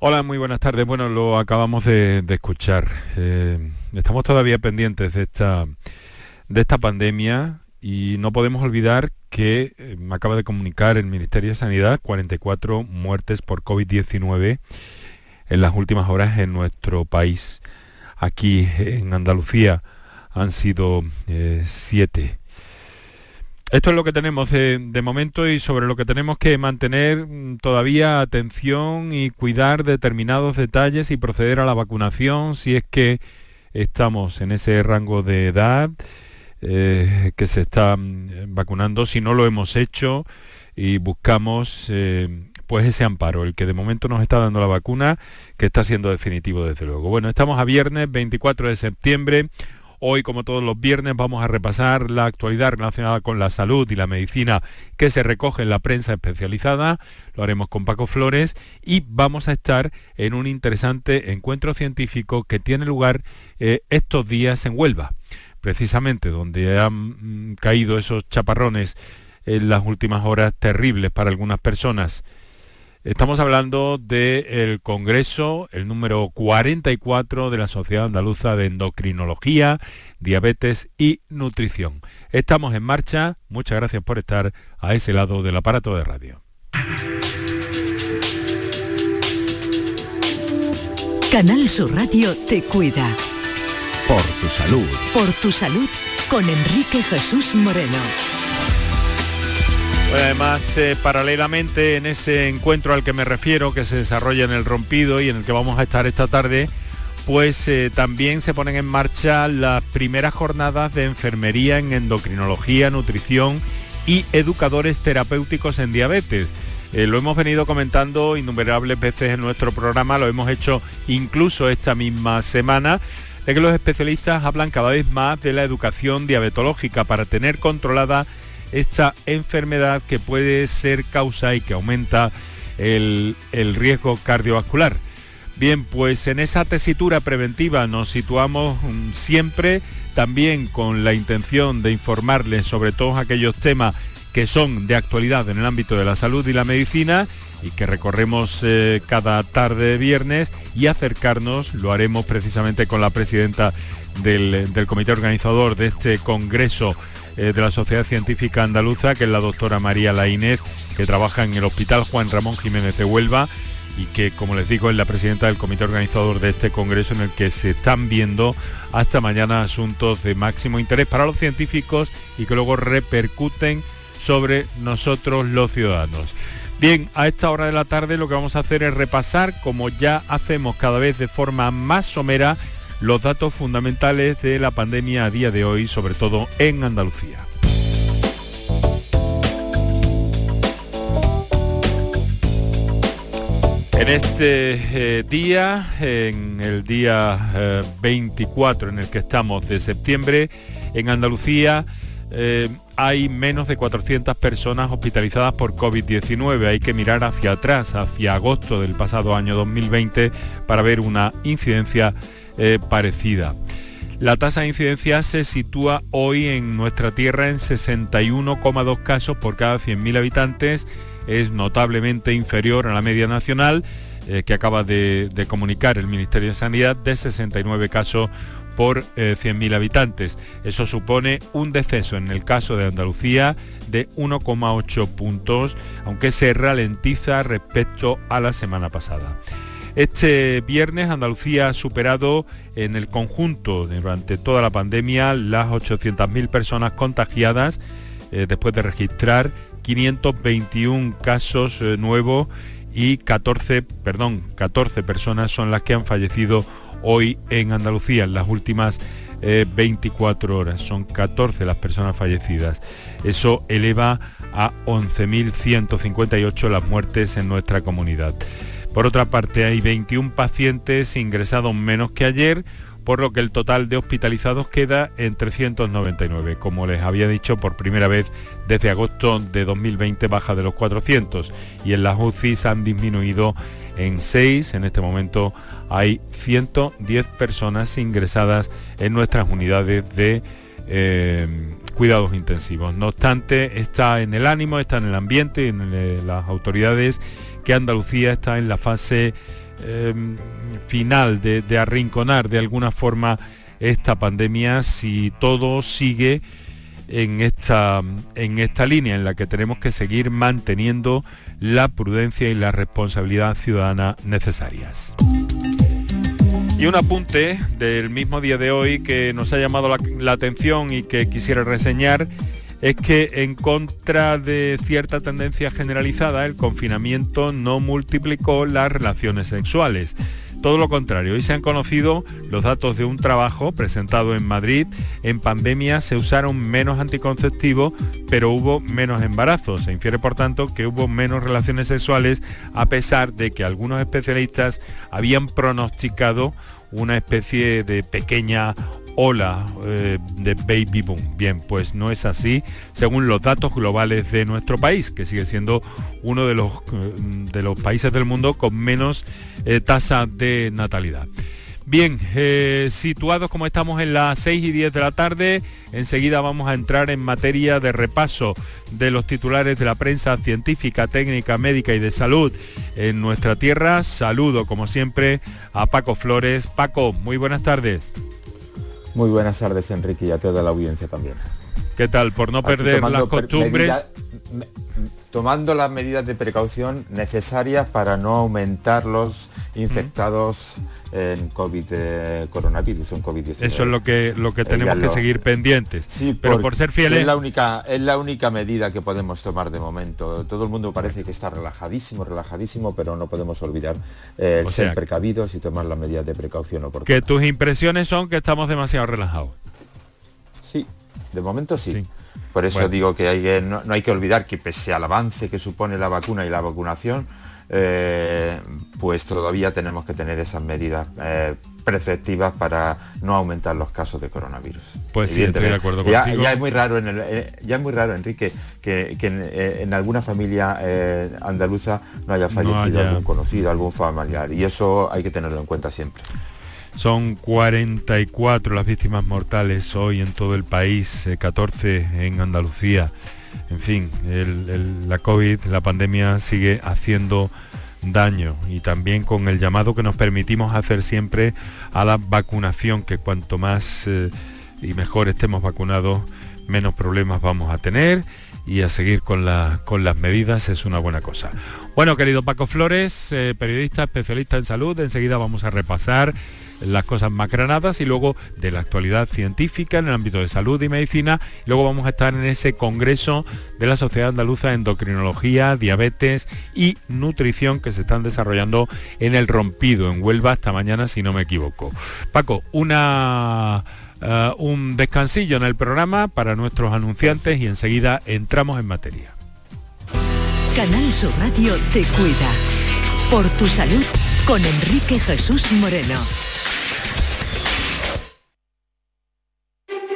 Hola, muy buenas tardes. Bueno, lo acabamos de, escuchar. Eh, estamos todavía pendientes de esta, de esta pandemia y no podemos olvidar que eh, me acaba de comunicar el Ministerio de Sanidad 44 muertes por COVID-19 en las últimas horas en nuestro país. Aquí en Andalucía han sido eh, siete. Esto es lo que tenemos de, momento y sobre lo que tenemos que mantener mm, todavía atención y cuidar determinados detalles y proceder a la vacunación si es que estamos en ese rango de edad eh, que se está mm, vacunando. Si no lo hemos hecho y buscamos eh, pues ese amparo, el que de momento nos está dando la vacuna, que está siendo definitivo desde luego. Bueno, estamos a viernes 24 de septiembre. Hoy, como todos los viernes, vamos a repasar la actualidad relacionada con la salud y la medicina que se recoge en la prensa especializada. Lo haremos con Paco Flores y vamos a estar en un interesante encuentro científico que tiene lugar eh, estos días en Huelva, precisamente donde han mm, caído esos chaparrones en las últimas horas terribles para algunas personas. Estamos hablando del Congreso, el número 44 de la Sociedad Andaluza de Endocrinología, Diabetes y Nutrición. Estamos en marcha. Muchas gracias por estar a ese lado del aparato de radio. Canal Sur Radio te cuida. Por tu salud. Por tu salud con Enrique Jesús Moreno además, eh, paralelamente en ese encuentro al que me refiero, que se desarrolla en el Rompido y en el que vamos a estar esta tarde, pues eh, también se ponen en marcha las primeras jornadas de enfermería en endocrinología, nutrición y educadores terapéuticos en diabetes. Eh, lo hemos venido comentando innumerables veces en nuestro programa, lo hemos hecho incluso esta misma semana, de que los especialistas hablan cada vez más de la educación diabetológica para tener controlada esta enfermedad que puede ser causa y que aumenta el, riesgo cardiovascular. Bien, pues en esa tesitura preventiva nos situamos mm, siempre también con la intención de informarles sobre todos aquellos temas que son de actualidad en el ámbito de la salud y la medicina y que recorremos eh, cada tarde de viernes y acercarnos, lo haremos precisamente con la presidenta del, del comité organizador de este Congreso eh, de la Sociedad Científica Andaluza, que es la doctora María Laínez, que trabaja en el Hospital Juan Ramón Jiménez de Huelva y que, como les digo, es la presidenta del comité organizador de este congreso en el que se están viendo hasta mañana asuntos de máximo interés para los científicos y que luego repercuten sobre nosotros los ciudadanos. Bien, a esta hora de la tarde lo que vamos a hacer es repasar, como ya hacemos cada vez de forma más somera, los datos fundamentales de la pandemia a día de hoy, sobre todo en Andalucía. En este eh, día, en el día 24 eh, en el que estamos de septiembre, en Andalucía eh, hay menos de 400 personas hospitalizadas por COVID-19. Hay que mirar hacia atrás, hacia agosto del pasado año 2020, para ver una incidencia eh, parecida. La tasa de incidencia se sitúa hoy en nuestra tierra en 61,2 casos por cada 100.000 habitantes. Es notablemente inferior a la media nacional eh, que acaba de, comunicar el Ministerio de Sanidad de 69 casos por 100.000 eh, habitantes. Eso supone un descenso en el caso de Andalucía de 1,8 puntos, aunque se ralentiza respecto a la semana pasada. Este viernes Andalucía ha superado en el conjunto durante toda la pandemia las 800.000 personas contagiadas eh, después de registrar 521 casos eh, nuevos y 14, perdón, 14 personas son las que han fallecido hoy en Andalucía en las últimas 24 eh, horas. Son 14 las personas fallecidas. Eso eleva a 11.158 las muertes en nuestra comunidad. Por otra parte, hay 21 pacientes ingresados menos que ayer, por lo que el total de hospitalizados queda en 399. Como les había dicho, por primera vez desde agosto de 2020 baja de los 400 y en las UCIs han disminuido en 6. En este momento hay 110 personas ingresadas en nuestras unidades de eh, cuidados intensivos. No obstante, está en el ánimo, está en el ambiente, en eh, las autoridades que Andalucía está en la fase em, final, de, arrinconar de alguna forma esta pandemia si todo sigue en esta, en esta línea en la que tenemos que seguir manteniendo la prudencia y la responsabilidad ciudadana necesarias. Y un apunte del mismo día de hoy que nos ha llamado la, atención y que quisiera reseñar es que en contra de cierta tendencia generalizada, el confinamiento no multiplicó las relaciones sexuales. Todo lo contrario, hoy se han conocido los datos de un trabajo presentado en Madrid. En pandemia se usaron menos anticonceptivos, pero hubo menos embarazos. Se infiere, por tanto, que hubo menos relaciones sexuales, a pesar de que algunos especialistas habían pronosticado una especie de pequeña ola eh, de baby boom. Bien, pues no es así según los datos globales de nuestro país, que sigue siendo uno de los, eh, de los países del mundo con menos eh, tasa de natalidad. Bien, situados como estamos en las 6 y 10 de la tarde, enseguida vamos a entrar en materia de repaso de los titulares de la prensa científica, técnica, médica y de salud en nuestra tierra. Saludo, como siempre, a Paco Flores. Paco, muy buenas tardes. Muy buenas tardes, Enrique, y a toda la audiencia también. ¿Qué tal? Por no perder las costumbres. Tomando las medidas de precaución necesarias para no aumentar los infectados en COVID eh, coronavirus, en COVID-19. Eso es lo que lo que tenemos que seguir pendientes. Sí, pero por ser fieles. Es la única es la única medida que podemos tomar de momento. Todo el mundo parece que está relajadísimo, relajadísimo, pero no podemos olvidar eh, ser precavidos y tomar las medidas de precaución oportunas. Que tus impresiones son que estamos demasiado relajados. Sí, de momento sí. Por eso digo que, hay no, hay que olvidar que pese al avance que supone la vacuna y la vacunación, eh, pues todavía tenemos que tener esas medidas eh, preceptivas para no aumentar los casos de coronavirus. Pues sí, estoy de acuerdo ya, Ya es muy raro, en eh, ya es muy raro, Enrique, que, en, alguna familia andaluza no haya fallecido algún conocido, algún familiar, y eso hay que tenerlo en cuenta siempre. Son 44 las víctimas mortales hoy en todo el país, 14 en Andalucía en fin, la COVID, la pandemia sigue haciendo daño y también con el llamado que nos permitimos hacer siempre a la vacunación, que cuanto más eh, y mejor estemos vacunados, menos problemas vamos a tener y a seguir con, con las medidas es una buena cosa. Bueno, querido Paco Flores, eh, periodista especialista en salud, enseguida vamos a repasar las cosas macranadas y luego de la actualidad científica en el ámbito de salud y medicina. Luego vamos a estar en ese congreso de la Sociedad Andaluza de Endocrinología, Diabetes y Nutrición que se están desarrollando en el Rompido, en Huelva, esta mañana, si no me equivoco. Paco, una... Eh, un descansillo en el programa para nuestros anunciantes y enseguida entramos en materia. Canal Sur Radio te cuida. Por tu salud con Enrique Jesús Moreno.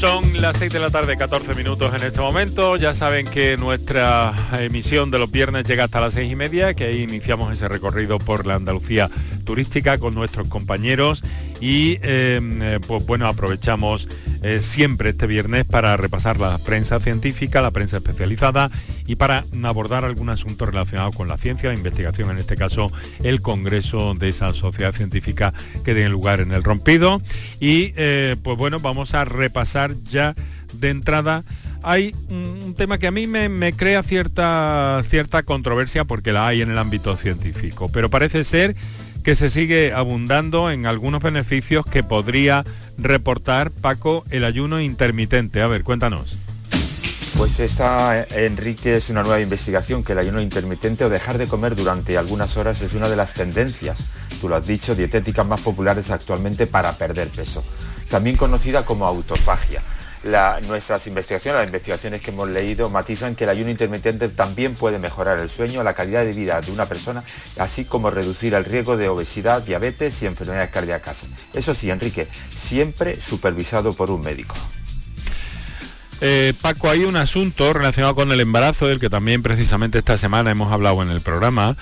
Son las 6 de la tarde, 14 minutos en este momento. Ya saben que nuestra emisión de los viernes llega hasta las 6 y media, que ahí iniciamos ese recorrido por la Andalucía turística con nuestros compañeros y em, eh, pues bueno, aprovechamos eh, siempre este viernes para repasar la prensa científica, la prensa especializada y para abordar algún asunto relacionado con la ciencia, la investigación, en este caso el congreso de esa sociedad científica que tiene lugar en el rompido. Y eh, pues bueno, vamos a repasar ya de entrada hay un tema que a mí me, me, crea cierta, cierta controversia porque la hay en el ámbito científico, pero parece ser que se sigue abundando en algunos beneficios que podría reportar, Paco, el ayuno intermitente. A ver, cuéntanos. Pues esta, Enrique, es una nueva investigación que el ayuno intermitente o dejar de comer durante algunas horas es una de las tendencias, tú lo has dicho, dietéticas más populares actualmente para perder peso, también conocida como autofagia nuestras investigaciones, las investigaciones que hemos leído, matizan que el ayuno intermitente también puede mejorar el sueño, la calidad de vida de una persona, así como reducir el riesgo de obesidad, diabetes y enfermedades cardíacas. Eso sí, Enrique, siempre supervisado por un médico. Eh, Paco, hay un asunto relacionado con el embarazo, del que también precisamente esta semana hemos hablado en el programa,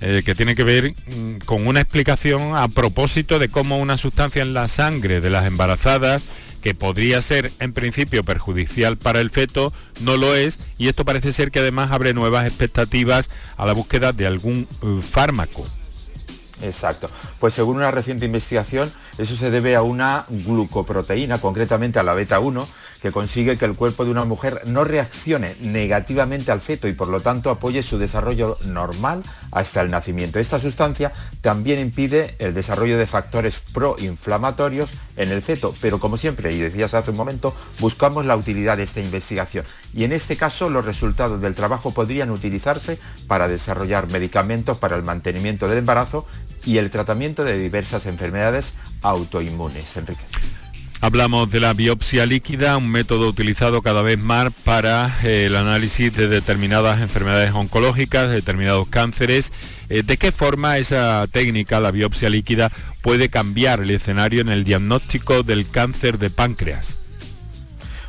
eh, que tiene que ver mm, con una explicación a propósito de cómo una sustancia en la sangre de las embarazadas que podría ser en principio perjudicial para el feto, no lo es y esto parece ser que además abre nuevas expectativas a la búsqueda de algún eh, fármaco. Exacto. Pues según una reciente investigación, eso se debe a una glucoproteína, concretamente a la beta 1, que consigue que el cuerpo de una mujer no reaccione negativamente al feto y por lo tanto apoye su desarrollo normal hasta el nacimiento. Esta sustancia también impide el desarrollo de factores proinflamatorios en el feto, pero como siempre, y decías hace un momento, buscamos la utilidad de esta investigación. Y en este caso los resultados del trabajo podrían utilizarse para desarrollar medicamentos para el mantenimiento del embarazo y el tratamiento de diversas enfermedades autoinmunes. Enrique. Hablamos de la biopsia líquida, un método utilizado cada vez más para eh, el análisis de determinadas enfermedades oncológicas, de determinados cánceres. Eh, ¿De qué forma esa técnica, la biopsia líquida, puede cambiar el escenario en el diagnóstico del cáncer de páncreas?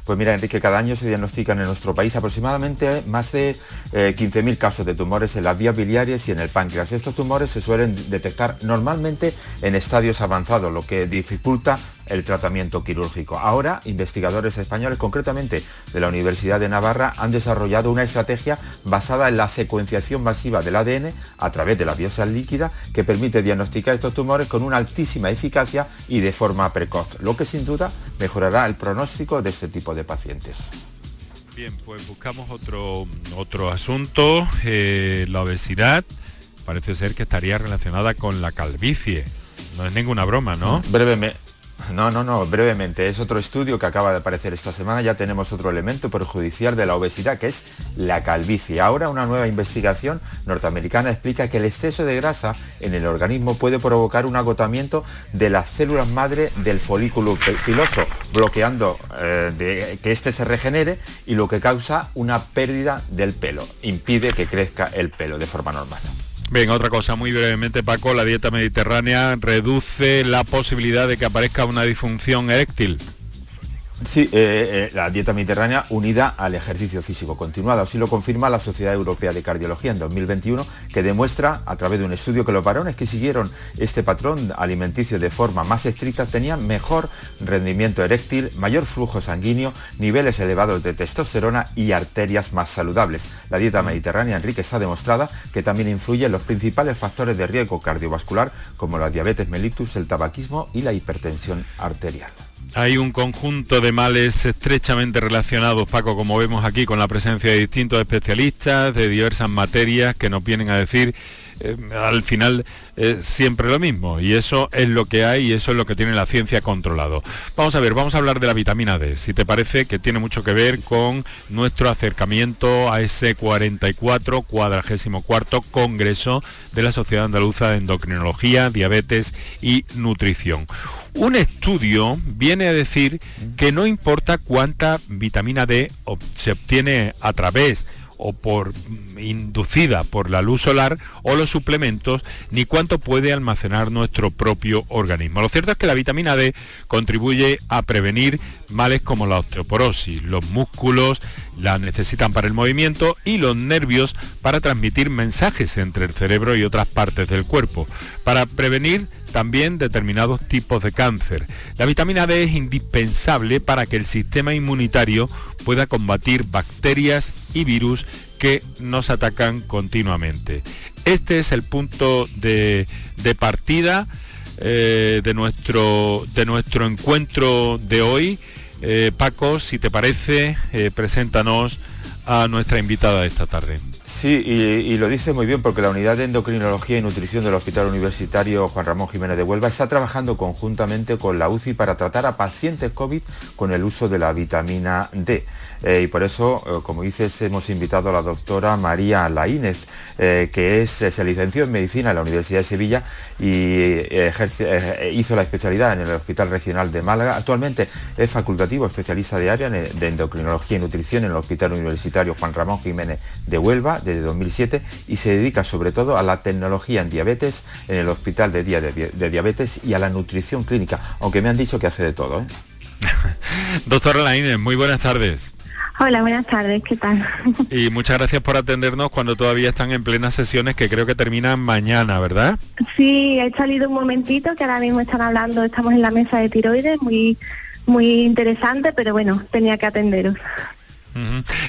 Pues mira, Enrique, cada año se diagnostican en nuestro país aproximadamente más de 15.000 eh, casos de tumores en las vías biliares y en el páncreas. Estos tumores se suelen detectar normalmente en estadios avanzados, lo que dificulta el tratamiento quirúrgico. Ahora, investigadores españoles, concretamente de la Universidad de Navarra, han desarrollado una estrategia basada en la secuenciación masiva del ADN a través de la biopsia líquida que permite diagnosticar estos tumores con una altísima eficacia y de forma precoz, lo que sin duda mejorará el pronóstico de este tipo de pacientes. Bien, pues buscamos otro, otro asunto, eh, la obesidad. Parece ser que estaría relacionada con la calvicie. No es ninguna broma, ¿no? Brevemente, no, no, no, brevemente. Es otro estudio que acaba de aparecer esta semana. Ya tenemos otro elemento perjudicial de la obesidad, que es la calvicie. Ahora una nueva investigación norteamericana explica que el exceso de grasa en el organismo puede provocar un agotamiento de las células madre del folículo piloso, bloqueando eh, que éste se regenere y lo que causa una pérdida del pelo. Impide que crezca el pelo de forma normal. Bien, otra cosa muy brevemente, Paco, la dieta mediterránea reduce la posibilidad de que aparezca una disfunción eréctil. Sí, eh, eh, la dieta mediterránea unida al ejercicio físico continuado. Así lo confirma la Sociedad Europea de Cardiología en 2021, que demuestra a través de un estudio que los varones que siguieron este patrón alimenticio de forma más estricta tenían mejor rendimiento eréctil, mayor flujo sanguíneo, niveles elevados de testosterona y arterias más saludables. La dieta mediterránea, Enrique, está demostrada que también influye en los principales factores de riesgo cardiovascular como la diabetes mellitus, el tabaquismo y la hipertensión arterial. Hay un conjunto de males estrechamente relacionados, Paco, como vemos aquí, con la presencia de distintos especialistas de diversas materias que nos vienen a decir eh, al final siempre lo mismo y eso es lo que hay y eso es lo que tiene la ciencia controlado. Vamos a ver, vamos a hablar de la vitamina D, si te parece que tiene mucho que ver con nuestro acercamiento a ese 44 cuadragésimo cuarto Congreso de la Sociedad Andaluza de Endocrinología, Diabetes y Nutrición. Un estudio viene a decir que no importa cuánta vitamina D se obtiene a través o por inducida por la luz solar o los suplementos, ni cuánto puede almacenar nuestro propio organismo. Lo cierto es que la vitamina D contribuye a prevenir males como la osteoporosis. Los músculos la necesitan para el movimiento y los nervios para transmitir mensajes entre el cerebro y otras partes del cuerpo. Para prevenir también determinados tipos de cáncer. La vitamina D es indispensable para que el sistema inmunitario pueda combatir bacterias y virus que nos atacan continuamente. Este es el punto de, partida eh, de, nuestro, de nuestro encuentro de hoy. Eh, Paco, si te parece, eh, preséntanos a nuestra invitada de esta tarde. Sí, y, lo dice muy bien porque la unidad de endocrinología y nutrición del Hospital Universitario Juan Ramón Jiménez de Huelva está trabajando conjuntamente con la UCI para tratar a pacientes COVID con el uso de la vitamina D. Eh, y por eso, eh, como dices, hemos invitado a la doctora María Laínez, eh, que se licenció en medicina en la Universidad de Sevilla y hizo la especialidad en el Hospital Regional de Málaga. Actualmente es facultativo especialista de área de endocrinología y nutrición en el Hospital Universitario Juan Ramón Jiménez de Huelva desde 2007 y se dedica sobre todo a la tecnología en diabetes en el Hospital de Día de, Diabetes y a la nutrición clínica, aunque me han dicho que hace de todo. Doctora Laínez, muy buenas tardes. Hola, buenas tardes, ¿qué tal? Y muchas gracias por atendernos cuando todavía están en plenas sesiones que creo que terminan mañana, ¿verdad? Sí, he salido un momentito que ahora mismo están hablando, estamos en la mesa de tiroides, muy, muy interesante, pero bueno, tenía que atenderos.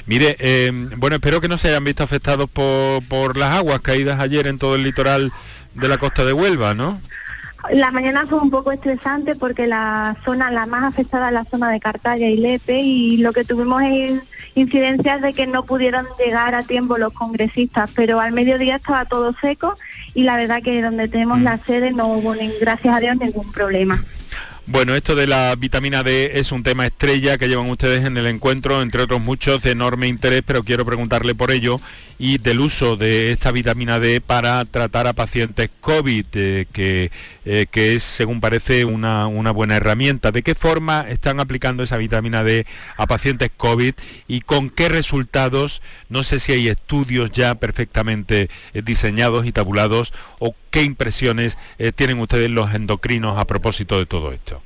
Mire, eh, bueno, espero que no se hayan visto afectados por, por las aguas caídas ayer en todo el litoral de la costa de Huelva, ¿no? La mañana fue un poco estresante porque la zona, la más afectada es la zona de Cartaya y Lepe y lo que tuvimos es incidencias de que no pudieron llegar a tiempo los congresistas, pero al mediodía estaba todo seco y la verdad que donde tenemos la sede no hubo, ni, gracias a Dios, ningún problema. Bueno, esto de la vitamina D es un tema estrella que llevan ustedes en el encuentro, entre otros muchos de enorme interés, pero quiero preguntarle por ello y del uso de esta vitamina D para tratar a pacientes COVID, eh, que, eh, que, es, según parece, una, una, buena herramienta. ¿De qué forma están aplicando esa vitamina D a pacientes COVID y con qué resultados? No sé si hay estudios ya perfectamente eh, diseñados y tabulados o qué impresiones tienen ustedes los endocrinos a propósito de todo esto.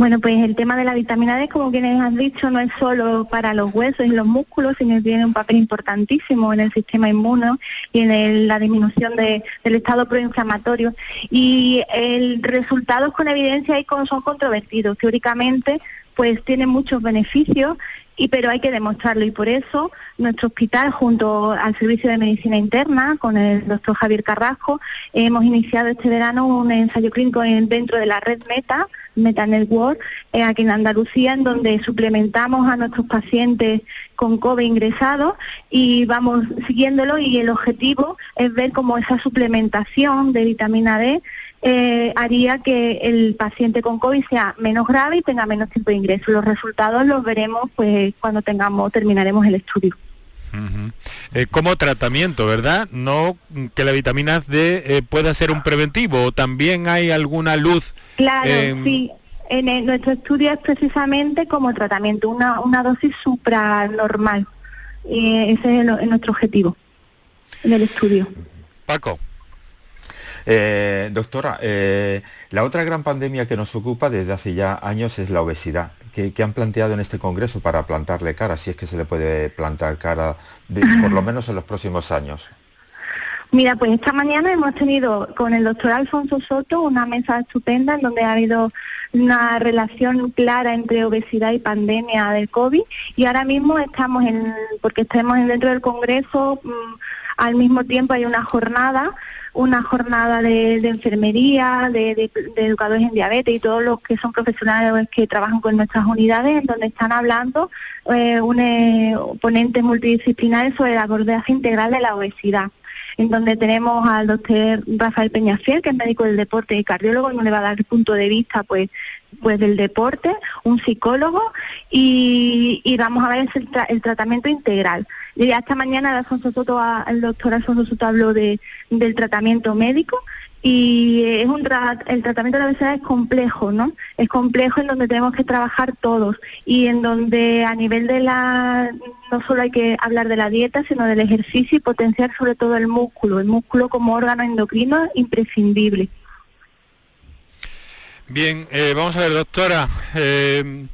Bueno, pues el tema de la vitamina D, como quienes han dicho, no es solo para los huesos y los músculos, sino que tiene un papel importantísimo en el sistema inmuno y en la disminución del estado proinflamatorio. Y el resultados con evidencia son controvertidos. Teóricamente, pues tiene muchos beneficios y pero hay que demostrarlo y por eso nuestro hospital junto al servicio de medicina interna con el doctor Javier Carrasco hemos iniciado este verano un ensayo clínico dentro de la red Meta, Meta Network, eh, aquí en Andalucía, en donde suplementamos a nuestros pacientes con COVID ingresados y vamos siguiéndolo y el objetivo es ver cómo esa suplementación de vitamina D eh, haría que el paciente con COVID sea menos grave y tenga menos tiempo de ingreso. Los resultados los veremos pues cuando tengamos terminaremos el estudio. Eh, como tratamiento, ¿verdad? No que la vitamina D eh, pueda ser un preventivo, o también hay alguna luz. Claro, sí. En nuestro estudio es precisamente como tratamiento, una, una dosis supranormal. ese es nuestro objetivo en el estudio. Paco. Eh, doctora, eh, la otra gran pandemia que nos ocupa desde hace ya años es la obesidad. ¿Qué, han planteado en este Congreso para plantarle cara, si es que se le puede plantar cara, por lo menos en los próximos años? Mira, pues esta mañana hemos tenido con el doctor Alfonso Soto una mesa estupenda en donde ha habido una relación clara entre obesidad y pandemia del COVID y ahora mismo estamos en, porque estamos dentro del Congreso, mm, al mismo tiempo hay una jornada una jornada de, enfermería, de, educadores en diabetes y todos los que son profesionales que trabajan con nuestras unidades, en donde están hablando eh, un eh, ponentes multidisciplinares sobre la abordaje integral de la obesidad en donde tenemos al doctor Rafael Peñafiel, que es médico del deporte y cardiólogo, y nos le va a dar el punto de vista pues pues del deporte, un psicólogo y, vamos a ver el, tratamiento integral. Y esta mañana Alfonso Soto, el doctor Alfonso Soto habló de, del tratamiento médico y es un el tratamiento de la obesidad es complejo, ¿no? Es complejo en donde tenemos que trabajar todos y en donde a nivel de la no solo hay que hablar de la dieta, sino del ejercicio y potenciar sobre todo el músculo, el músculo como órgano endocrino imprescindible. Bien, eh, vamos a ver, doctora. Eh,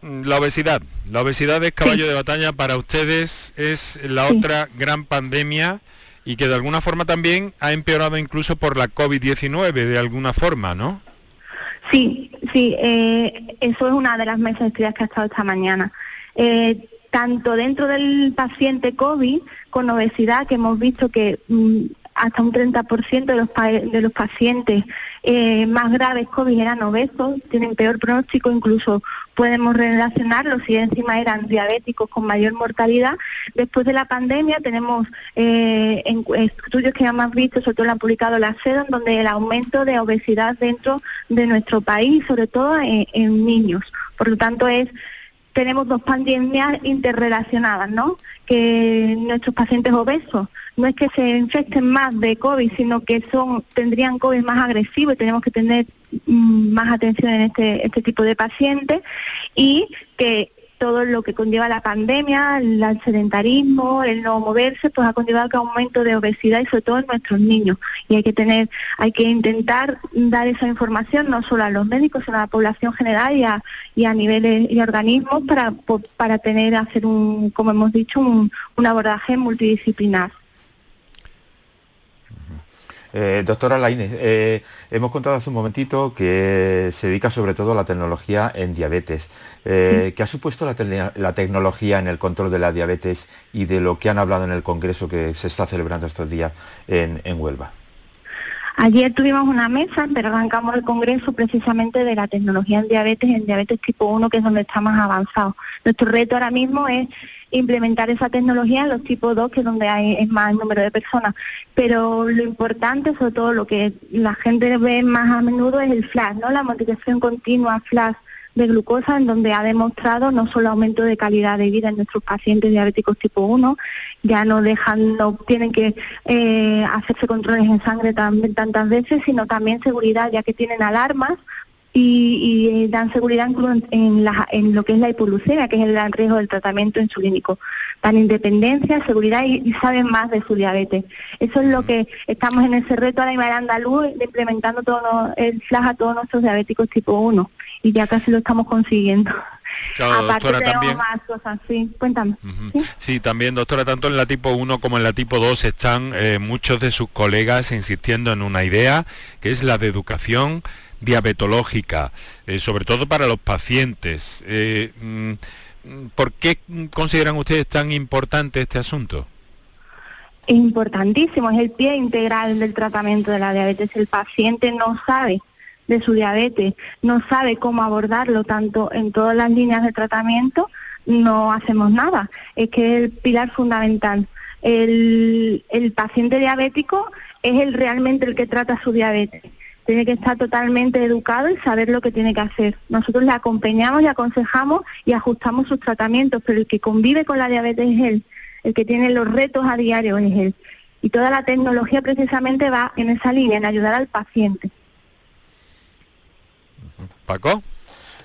la obesidad. La obesidad es caballo de batalla para ustedes, es la otra gran pandemia y que de alguna forma también ha empeorado incluso por la COVID-19, de alguna forma, ¿no? Sí, sí, eh, eso es una de las mesas que ha estado esta mañana. tanto dentro del paciente COVID con obesidad, que hemos visto que mm, hasta un 30% de los, de los pacientes eh, más graves COVID eran obesos, tienen peor pronóstico, incluso podemos relacionarlos si encima eran diabéticos con mayor mortalidad. Después de la pandemia tenemos eh, estudios que hemos visto, sobre todo lo han publicado la SED, en donde el aumento de obesidad dentro de nuestro país, sobre todo en niños. Por lo tanto, es tenemos dos pandemias interrelacionadas, ¿no? Que nuestros pacientes obesos no es que se infecten más de COVID, sino que son tendrían COVID más agresivo y tenemos que tener mm, más atención en este, este tipo de pacientes y que todo lo que conlleva la pandemia, el sedentarismo, el no moverse, pues ha conllevado que aumento de obesidad y sobre todo en nuestros niños. Y hay que tener, hay que intentar dar esa información no solo a los médicos, sino a la población general y a, y a niveles y organismos para, para tener, hacer un, como hemos dicho, un, un abordaje multidisciplinar. Eh, doctora Laine, eh, hemos contado hace un momentito que se dedica sobre todo a la tecnología en diabetes. Eh, ¿Qué ha supuesto la, tecnología en el control de la diabetes y de lo que han hablado en el Congreso que se está celebrando estos días en, Huelva? Ayer tuvimos una mesa, pero arrancamos el Congreso precisamente de la tecnología en diabetes, en diabetes tipo 1, que es donde está más avanzado. Nuestro reto ahora mismo es implementar esa tecnología en los tipos 2, que es donde hay es más número de personas. Pero lo importante, sobre todo lo que la gente ve más a menudo es el flash, ¿no? La modificación continua flash de glucosa, en donde ha demostrado no solo aumento de calidad de vida en nuestros pacientes diabéticos tipo 1, ya no dejan, no tienen que eh, hacerse controles en sangre tan, tantas veces, sino también seguridad, ya que tienen alarmas y, eh, dan seguridad en, en, lo que es la hipoglucemia, que es el gran riesgo del tratamiento insulínico. Dan independencia, seguridad y, saben más de su diabetes. Eso es lo que estamos en ese reto a nivel andaluz, implementando todo el flash a todos nuestros diabéticos tipo 1 y ya casi lo estamos consiguiendo. Aparte también. más cosas, sí, cuéntame. ¿Sí? también, doctora, tanto en la tipo 1 como en la tipo 2 están eh, muchos de sus colegas insistiendo en una idea, que es la de educación diabetológica, eh, sobre todo para los pacientes. Eh, mm, ¿Por qué consideran ustedes tan importante este asunto? Importantísimo, es el pie integral del tratamiento de la diabetes. El paciente no sabe de su diabetes, no sabe cómo abordarlo tanto en todas las líneas de tratamiento, no hacemos nada. Es que es el pilar fundamental. El, el paciente diabético es el realmente el que trata su diabetes tiene que estar totalmente educado y saber lo que tiene que hacer. Nosotros le acompañamos y aconsejamos y ajustamos sus tratamientos, pero el que convive con la diabetes es él, el que tiene los retos a diario es él. Y toda la tecnología precisamente va en esa línea, en ayudar al paciente. Paco.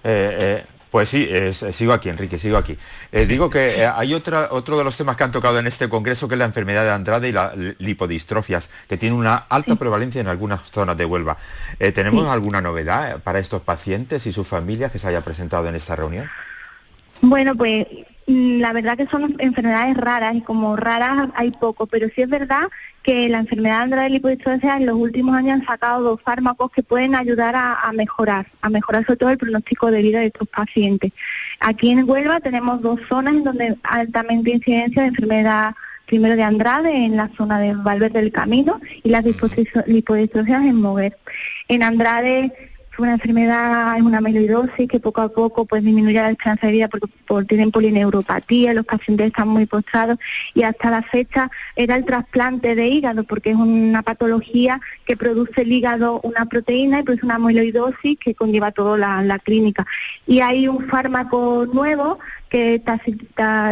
Eh, eh, pues sí, sigo aquí, Enrique, sigo aquí. Eh, digo que eh, hay otra, otro de los temas que han tocado en este congreso que es la enfermedad de Andrade y las lipodistrofias, que tiene una alta prevalencia en algunas zonas de Huelva. Eh, ¿Tenemos alguna novedad para estos pacientes y sus familias que se haya presentado en esta reunión? Bueno, pues la verdad que son enfermedades raras y como raras hay poco, pero sí es verdad que la enfermedad de Andrade lipodistrofia en los últimos años han sacado dos fármacos que pueden ayudar a, mejorar, a mejorar sobre todo el pronóstico de vida de estos pacientes. Aquí en Huelva tenemos dos zonas en donde altamente incidencia de enfermedad primero de Andrade en la zona de Valverde del Camino y las lipodistrofias en Moguer. En Andrade una enfermedad, es una amiloidosis que poco a poco pues disminuye la esperanza de vida porque por, tienen polineuropatía, los pacientes están muy postrados y hasta la fecha era el trasplante de hígado porque es una patología que produce el hígado una proteína y produce una amiloidosis que conlleva toda la, la clínica. Y hay un fármaco nuevo que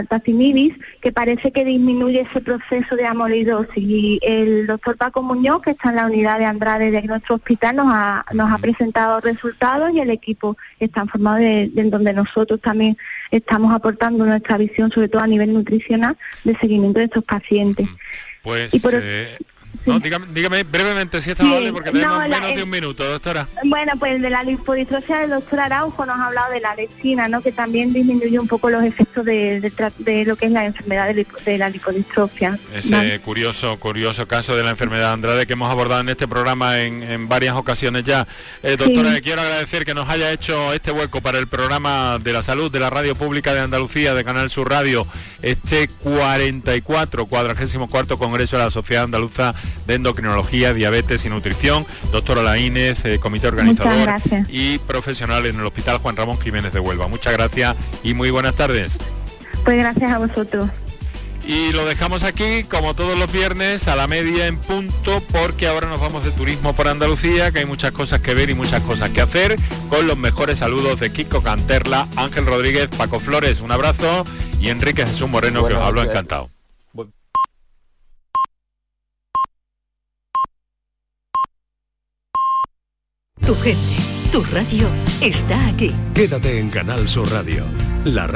tacinibis, que parece que disminuye ese proceso de amolidosis. Y el doctor Paco Muñoz, que está en la unidad de Andrade de nuestro hospital, nos ha, nos ha presentado resultados y el equipo está formado de, donde nosotros también estamos aportando nuestra visión, sobre todo a nivel nutricional, de seguimiento de estos pacientes. Pues, eh, no, dígame, brevemente si es tan porque tenemos menos de un minuto, doctora. Bueno, pues de la lipodistrofia del doctor Araujo nos ha hablado de la lectina, ¿no? que también disminuye un poco los efectos de, lo que es la enfermedad de, la lipodistrofia. Ese curioso, curioso caso de la enfermedad de Andrade que hemos abordado en este programa en, varias ocasiones ya. Eh, doctora, le quiero agradecer que nos haya hecho este hueco para el programa de la salud de la Radio Pública de Andalucía, de Canal Sur Radio este 44, 44 Congreso de la Sociedad Andaluza de Endocrinología, Diabetes y Nutrición. Doctora Laínez, eh, comité organizador y profesional en el Hospital Juan Ramón Jiménez de Huelva. Muchas gracias y muy buenas tardes. Pues gracias a vosotros. Y lo dejamos aquí, como todos los viernes, a la media en punto, porque ahora nos vamos de turismo por Andalucía, que hay muchas cosas que ver y muchas cosas que hacer, con los mejores saludos de Kiko Canterla, Ángel Rodríguez, Paco Flores, un abrazo, y Enrique Jesús Moreno, que os hablo encantado. Tu gente, tu radio está aquí. Quédate en Canal Sur Radio, la radio